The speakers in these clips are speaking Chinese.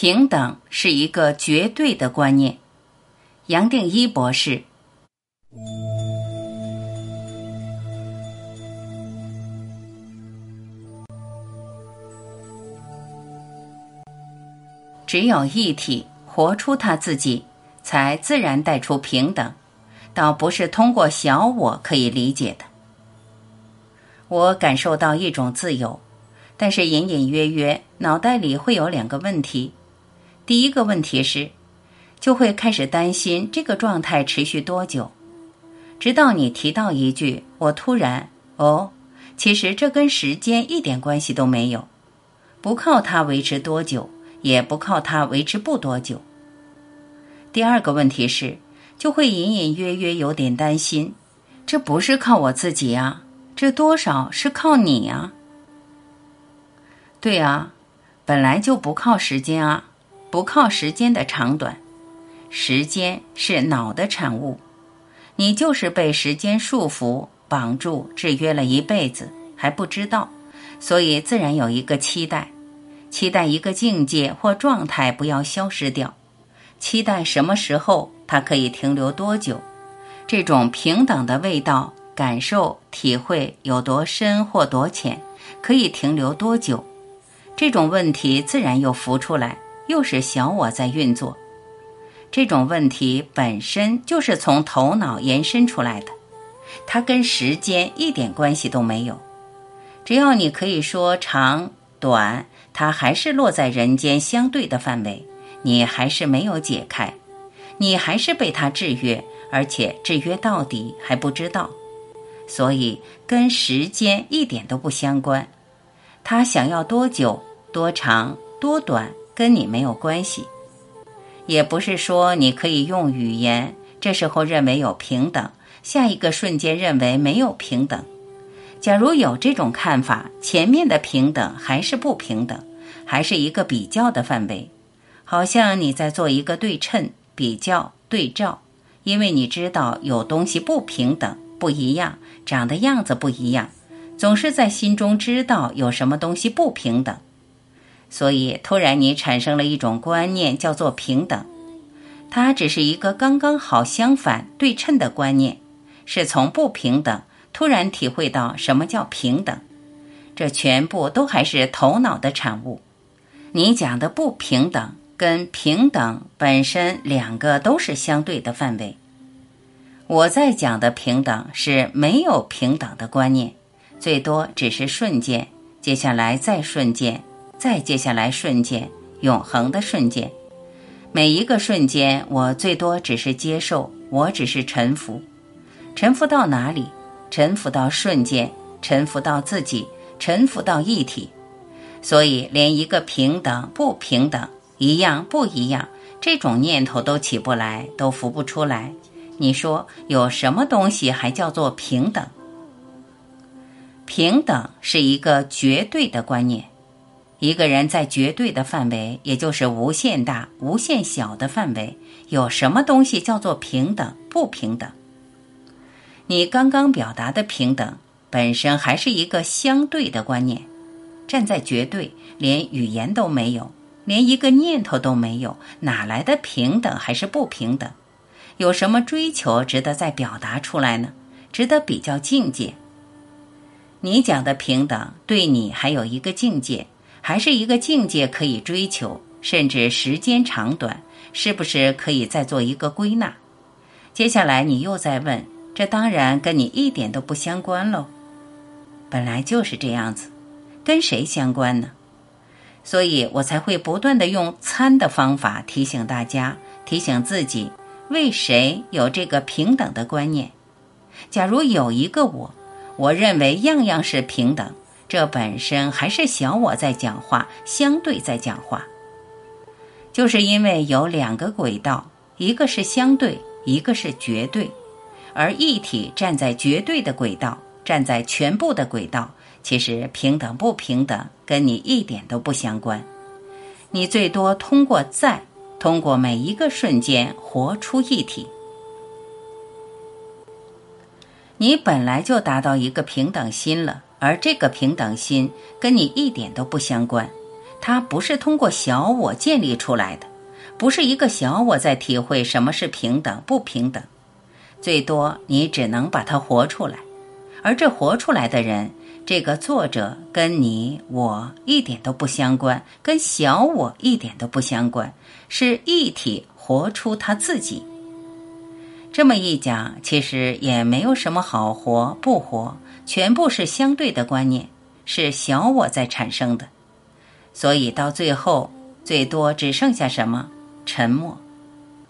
平等是一个绝对的观念。杨定一博士。只有一体活出他自己，才自然带出平等，倒不是通过小我可以理解的。我感受到一种自由，但是隐隐约约脑袋里会有两个问题。第一个问题是，就会开始担心这个状态持续多久，直到你提到一句，我突然哦，其实这跟时间一点关系都没有，不靠它维持多久。也不靠它维持不多久。第二个问题是，就会隐隐约约有点担心，这不是靠我自己啊，这多少是靠你啊。对啊，本来就不靠时间啊，不靠时间的长短，时间是脑的产物，你就是被时间束缚、绑住、制约了一辈子还不知道，所以自然有一个期待。期待一个境界或状态不要消失掉，期待什么时候它可以停留多久？这种平等的味道、感受、体会有多深或多浅？可以停留多久？这种问题自然又浮出来，又是小我在运作。这种问题本身就是从头脑延伸出来的，它跟时间一点关系都没有。只要你可以说长短。它还是落在人间相对的范围，你还是没有解开，你还是被它制约，而且制约到底还不知道，所以跟时间一点都不相关。他想要多久、多长、多短，跟你没有关系，也不是说你可以用语言，这时候认为有平等，下一个瞬间认为没有平等。假如有这种看法，前面的平等还是不平等。还是一个比较的范围，好像你在做一个对称、比较、对照，因为你知道有东西不平等、不一样，长的样子不一样，总是在心中知道有什么东西不平等，所以突然你产生了一种观念，叫做平等，它只是一个刚刚好相反、对称的观念，是从不平等突然体会到什么叫平等，这全部都还是头脑的产物。你讲的不平等跟平等本身两个都是相对的范围。我在讲的平等是没有平等的观念，最多只是瞬间，接下来再瞬间，再接下来瞬间，永恒的瞬间。每一个瞬间，我最多只是接受，我只是臣服。臣服到哪里？臣服到瞬间，臣服到自己，臣服到一体。所以，连一个平等不平等、一样不一样这种念头都起不来，都浮不出来。你说有什么东西还叫做平等？平等是一个绝对的观念。一个人在绝对的范围，也就是无限大、无限小的范围，有什么东西叫做平等不平等？你刚刚表达的平等本身还是一个相对的观念。站在绝对，连语言都没有，连一个念头都没有，哪来的平等还是不平等？有什么追求值得再表达出来呢？值得比较境界？你讲的平等，对你还有一个境界，还是一个境界可以追求，甚至时间长短，是不是可以再做一个归纳？接下来你又在问，这当然跟你一点都不相关喽。本来就是这样子。跟谁相关呢？所以我才会不断的用参的方法提醒大家，提醒自己，为谁有这个平等的观念？假如有一个我，我认为样样是平等，这本身还是小我在讲话，相对在讲话。就是因为有两个轨道，一个是相对，一个是绝对，而一体站在绝对的轨道，站在全部的轨道。其实平等不平等跟你一点都不相关，你最多通过在，通过每一个瞬间活出一体。你本来就达到一个平等心了，而这个平等心跟你一点都不相关，它不是通过小我建立出来的，不是一个小我在体会什么是平等不平等，最多你只能把它活出来，而这活出来的人，这个作者跟你我一点都不相关，跟小我一点都不相关，是一体活出他自己。这么一讲，其实也没有什么好活不活，全部是相对的观念，是小我在产生的。所以到最后，最多只剩下什么？沉默，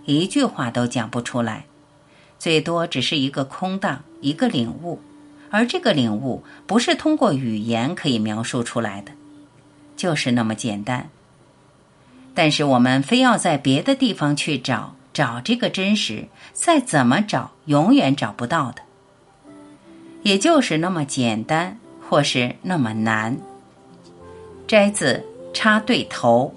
一句话都讲不出来，最多只是一个空荡，一个领悟。而这个领悟不是通过语言可以描述出来的，就是那么简单。但是我们非要在别的地方去找。找这个真实，再怎么找，永远找不到的。也就是那么简单，或是那么难。摘字插对头。